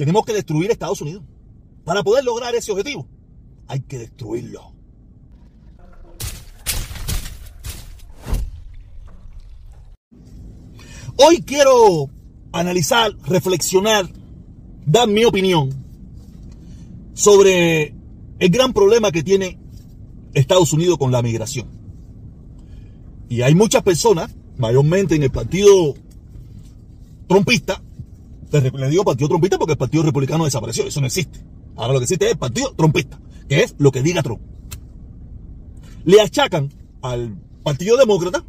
tenemos que destruir Estados Unidos. Para poder lograr ese objetivo, hay que destruirlo. Hoy quiero analizar, reflexionar, dar mi opinión sobre el gran problema que tiene Estados Unidos con la migración. Y hay muchas personas, mayormente en el partido trompista, le digo partido trompista porque el partido republicano desapareció, eso no existe. Ahora lo que existe es el partido trompista, que es lo que diga Trump. Le achacan al partido demócrata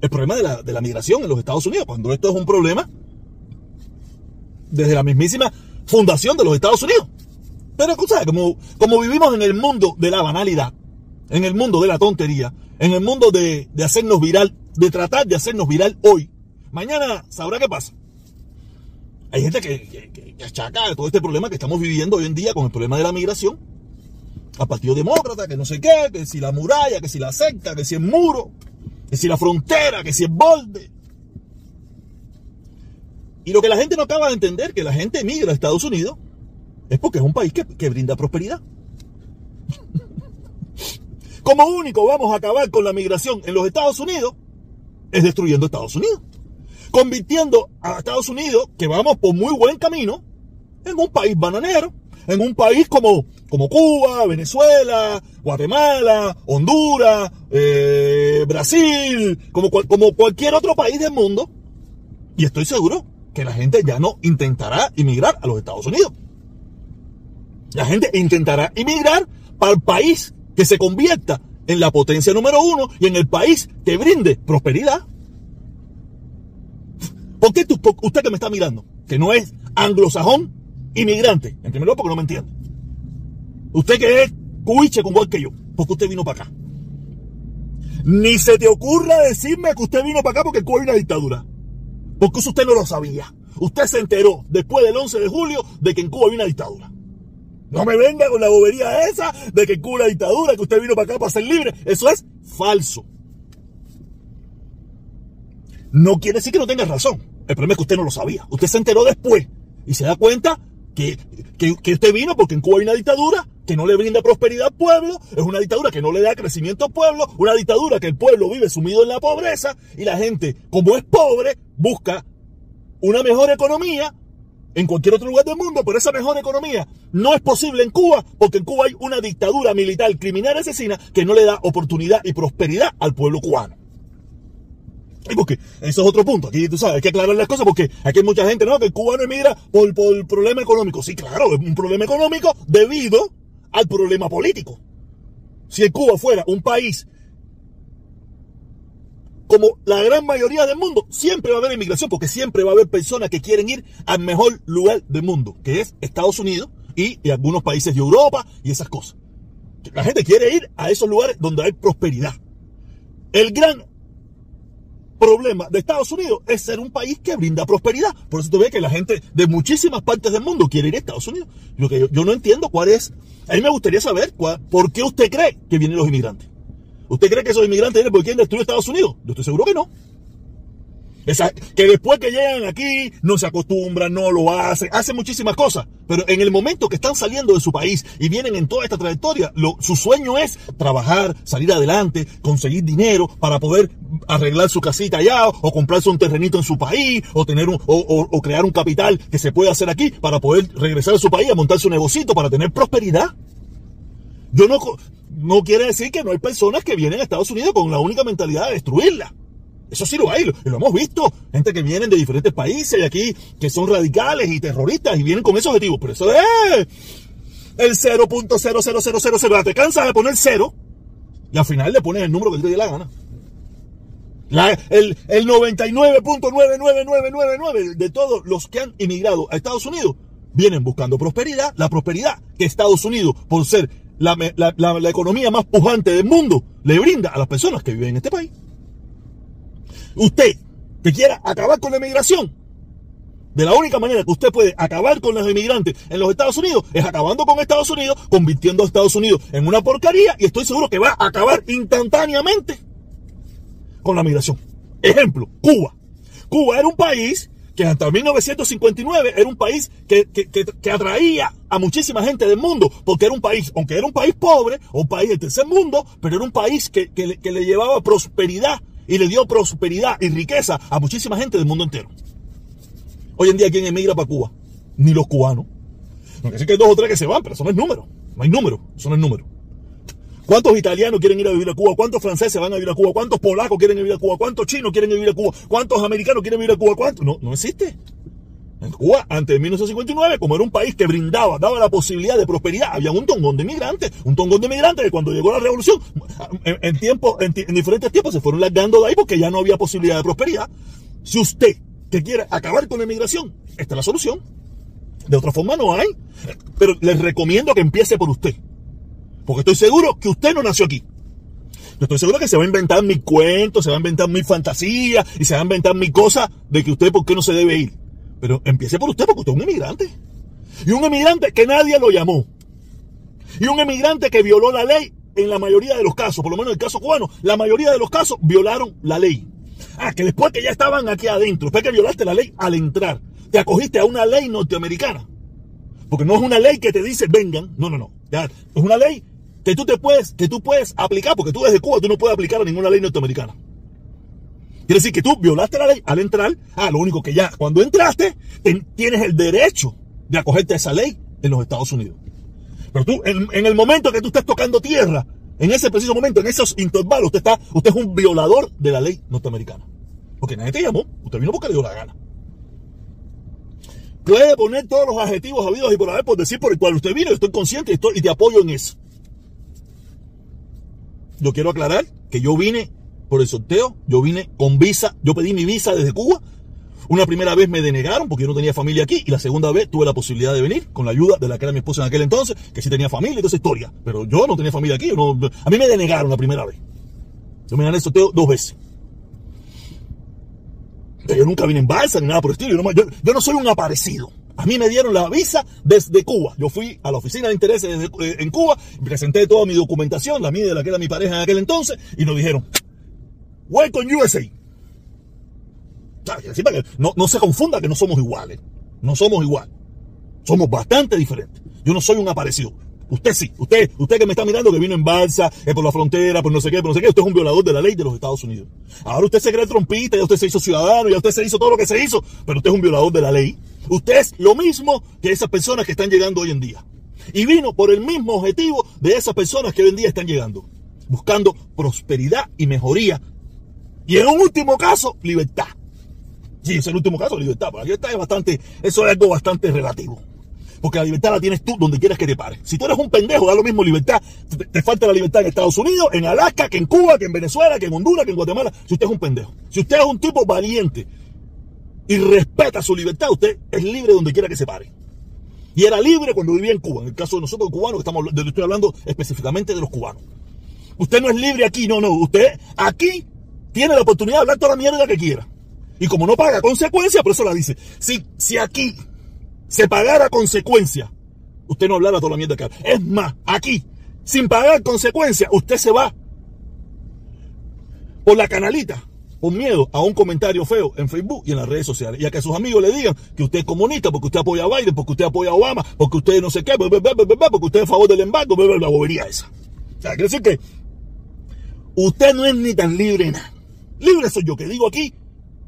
el problema de la, de la migración en los Estados Unidos, cuando esto es un problema desde la mismísima fundación de los Estados Unidos. Pero, ¿sabes? Como, como vivimos en el mundo de la banalidad, en el mundo de la tontería, en el mundo de, de hacernos viral, de tratar de hacernos viral hoy, mañana sabrá qué pasa. Hay gente que, achaca todo este problema que estamos viviendo hoy en día con el problema de la migración al Partido Demócrata, que no sé qué, que si la muralla, que si la secta, que si el muro, que si la frontera, que si el borde. Y lo que la gente no acaba de entender, que la gente emigra a Estados Unidos, es porque es un país que, que brinda prosperidad. Como único vamos a acabar con la migración en los Estados Unidos, es destruyendo Estados Unidos. Convirtiendo a Estados Unidos, que vamos por muy buen camino, en un país bananero, en un país como, como Cuba, Venezuela, Guatemala, Honduras, eh, Brasil, como, como cualquier otro país del mundo. Y estoy seguro que la gente ya no intentará emigrar a los Estados Unidos. La gente intentará emigrar para el país que se convierta en la potencia número uno y en el país que brinde prosperidad. ¿Por qué usted que me está mirando, que no es anglosajón, inmigrante, en primer lugar porque no me entiende? Usted que es cuiche como igual que yo, porque usted vino para acá. Ni se te ocurra decirme que usted vino para acá porque Cuba hay una dictadura. Porque eso usted no lo sabía. Usted se enteró después del 11 de julio de que en Cuba hay una dictadura. No me venga con la bobería esa de que Cuba dictadura, que usted vino para acá para ser libre. Eso es falso. No quiere decir que no tenga razón. El problema es que usted no lo sabía. Usted se enteró después y se da cuenta que, que, usted vino porque en Cuba hay una dictadura que no le brinda prosperidad al pueblo, es una dictadura que no le da crecimiento al pueblo, una dictadura que el pueblo vive sumido en la pobreza y la gente, como es pobre, busca una mejor economía en cualquier otro lugar del mundo, pero esa mejor economía no es posible en Cuba, porque en Cuba hay una dictadura militar criminal asesina que no le da oportunidad y prosperidad al pueblo cubano. Y porque eso es otro punto. Aquí tú sabes, hay que aclarar las cosas porque aquí hay mucha gente, ¿no? Que el cubano emigra por, por problema económico. Sí, claro, es un problema económico debido al problema político. Si el Cuba fuera un país como la gran mayoría del mundo, siempre va a haber inmigración, porque siempre va a haber personas que quieren ir al mejor lugar del mundo, que es Estados Unidos y, algunos países de Europa y esas cosas. La gente quiere ir a esos lugares donde hay prosperidad. El gran problema de Estados Unidos es ser un país que brinda prosperidad. Por eso tú ves que la gente de muchísimas partes del mundo quiere ir a Estados Unidos. Lo que yo, no entiendo cuál es. A mí me gustaría saber por qué usted cree que vienen los inmigrantes. ¿Usted cree que esos inmigrantes vienen porque quieren destruir Estados Unidos? Yo estoy seguro que no. Que después que llegan aquí no se acostumbran, no lo hacen, hacen muchísimas cosas. Pero en el momento que están saliendo de su país y vienen en toda esta trayectoria, su sueño es trabajar, salir adelante, conseguir dinero para poder arreglar su casita allá o comprarse un terrenito en su país o tener un, o, crear un capital que se pueda hacer aquí para poder regresar a su país a montar su negocito para tener prosperidad. Yo no, no quiere decir que no hay personas que vienen a Estados Unidos con la única mentalidad de destruirla. Eso sí lo hay, lo, lo hemos visto. Gente que vienen de diferentes países y aquí que son radicales y terroristas y vienen con esos objetivos. Pero eso es el 0.00000. Te cansas de poner cero y al final le pones el número que te dé la gana. el, el 99.99999 de todos los que han emigrado a Estados Unidos vienen buscando prosperidad. La prosperidad que Estados Unidos, por ser la, economía más pujante del mundo le brinda a las personas que viven en este país. Usted que quiera acabar con la inmigración, de la única manera que usted puede acabar con los inmigrantes en los Estados Unidos es acabando con Estados Unidos, convirtiendo a Estados Unidos en una porcaría y estoy seguro que va a acabar instantáneamente con la migración. Ejemplo, Cuba. Cuba era un país que hasta 1959 era un país que, que, que, atraía a muchísima gente del mundo, porque era un país, aunque era un país pobre, un país del tercer mundo, pero era un país que le llevaba prosperidad y le dio prosperidad y riqueza a muchísima gente del mundo entero. Hoy en día, ¿quién emigra para Cuba? Ni los cubanos. No que sí que hay dos o tres que se van, pero eso no es número. No hay número, eso no es número. ¿Cuántos italianos quieren ir a vivir a Cuba? ¿Cuántos franceses van a vivir a Cuba? ¿Cuántos polacos quieren vivir a Cuba? ¿Cuántos chinos quieren vivir a Cuba? ¿Cuántos americanos quieren vivir a Cuba? ¿Cuántos? No, no existe. En Cuba, antes de 1959, como era un país que brindaba, daba la posibilidad de prosperidad, había un tongón de migrantes, un tongón de migrantes que cuando llegó la revolución, en, tiempo, en, diferentes tiempos se fueron largando de ahí porque ya no había posibilidad de prosperidad. Si usted que quiere acabar con la inmigración, esta es la solución. De otra forma no hay. Pero les recomiendo que empiece por usted. Porque estoy seguro que usted no nació aquí. Yo estoy seguro que se va a inventar mi cuento, se va a inventar mi fantasía y se va a inventar mi cosa de que usted por qué no se debe ir. Pero empiece por usted porque usted es un emigrante. Y un emigrante que nadie lo llamó. Y un emigrante que violó la ley en la mayoría de los casos, por lo menos en el caso cubano, la mayoría de los casos violaron la ley. Ah, que después que ya estaban aquí adentro, después que violaste la ley al entrar, te acogiste a una ley norteamericana. Porque no es una ley que te dice vengan, no, no, no. es una ley que tú te puedes, que tú puedes aplicar, porque tú desde Cuba tú no puedes aplicar a ninguna ley norteamericana. Quiere decir que tú violaste la ley al entrar. Ah, lo único que ya cuando entraste tienes el derecho de acogerte a esa ley en los Estados Unidos. Pero tú, en, el momento que tú estés tocando tierra, en ese preciso momento, en esos intervalos, usted está, usted es un violador de la ley norteamericana. Porque nadie te llamó, usted vino porque le dio la gana. Puede poner todos los adjetivos habidos y por haber por decir por el cual usted vino, estoy consciente y, estoy, y te apoyo en eso. Yo quiero aclarar que yo vine por el sorteo, yo vine con visa, yo pedí mi visa desde Cuba. Una primera vez me denegaron porque yo no tenía familia aquí y la segunda vez tuve la posibilidad de venir con la ayuda de la que era mi esposa en aquel entonces, que sí tenía familia y toda esa historia. Pero yo no tenía familia aquí, a mí me denegaron la primera vez. Yo me gané el sorteo dos veces. Yo nunca vine en balsa ni nada por el estilo. Yo no, soy un aparecido. A mí me dieron la visa desde Cuba. Yo fui a la oficina de intereses eh, en Cuba, presenté toda mi documentación, la mía de la que era mi pareja en aquel entonces, y nos dijeron, Welcome USA. No, no se confunda que no somos iguales. No somos igual. Somos bastante diferentes. Yo no soy un aparecido. Usted sí, usted, usted que me está mirando que vino en balsa, eh, por la frontera, por no sé qué, por no sé qué, usted es un violador de la ley de los Estados Unidos. Ahora usted se cree trompista, ya usted se hizo ciudadano, ya usted se hizo todo lo que se hizo, pero usted es un violador de la ley. Usted es lo mismo que esas personas que están llegando hoy en día. Y vino por el mismo objetivo de esas personas que hoy en día están llegando, buscando prosperidad y mejoría. Y en un último caso, libertad. Sí, es el último caso, libertad. Pero la libertad es bastante, eso es algo bastante relativo. Porque la libertad la tienes tú donde quieras que te pare. Si tú eres un pendejo, da lo mismo libertad. Te, falta la libertad en Estados Unidos, en Alaska, que en Cuba, que en Venezuela, que en Honduras, que en Guatemala. Si usted es un pendejo. Si usted es un tipo valiente y respeta su libertad, usted es libre donde quiera que se pare. Y era libre cuando vivía en Cuba. En el caso de nosotros cubanos, estamos, estoy hablando específicamente de los cubanos. Usted no es libre aquí, no, no. Usted aquí tiene la oportunidad de hablar toda la mierda que quiera. Y como no paga consecuencia, por eso la dice. Si, si aquí se pagara consecuencia, usted no hablara toda la mierda que Es más, aquí, sin pagar consecuencia, usted se va por la canalita, por miedo a un comentario feo en Facebook y en las redes sociales. Y a que sus amigos le digan que usted es comunista, porque usted apoya a Biden, porque usted apoya a Obama, porque usted no sé qué, porque usted es a favor del embargo, la bobería esa. O sea, quiere decir que usted no es ni tan libre nada. Libre soy yo que digo aquí,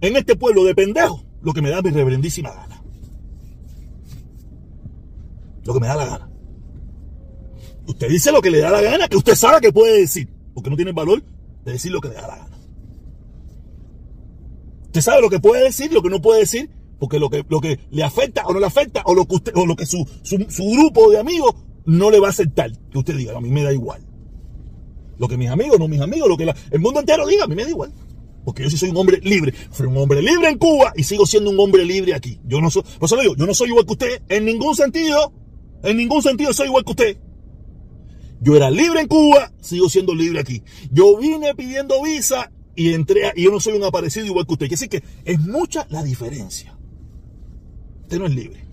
en este pueblo de pendejos, lo que me da mi reverendísima gana lo que me da la gana. Usted dice lo que le da la gana, que usted sabe que puede decir, porque no tiene el valor de decir lo que le da la gana. Usted sabe lo que puede decir, lo que no puede decir, porque lo que, lo que le afecta o no le afecta, o lo que o lo que su, grupo de amigos no le va a aceptar. Que usted diga, a mí me da igual. Lo que mis amigos, no mis amigos, lo que el mundo entero diga, a mí me da igual. Porque yo sí soy un hombre libre. Fui un hombre libre en Cuba y sigo siendo un hombre libre aquí. Yo no soy, por eso digo, yo no soy igual que usted en ningún sentido. En ningún sentido soy igual que usted. Yo era libre en Cuba, sigo siendo libre aquí. Yo vine pidiendo visa y entré y yo no soy un aparecido igual que usted. Decir que es mucha la diferencia. Usted no es libre.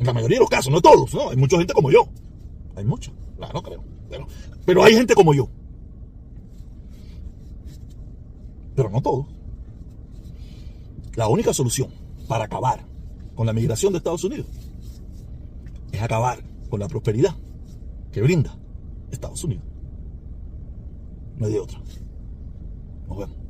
En la mayoría de los casos, no todos, ¿no? Hay mucha gente como yo. Hay mucha, claro, no creo. Pero hay gente como yo. Pero no todos. La única solución para acabar con la migración de Estados Unidos es acabar con la prosperidad que brinda Estados Unidos. No hay de otra. Nos vemos.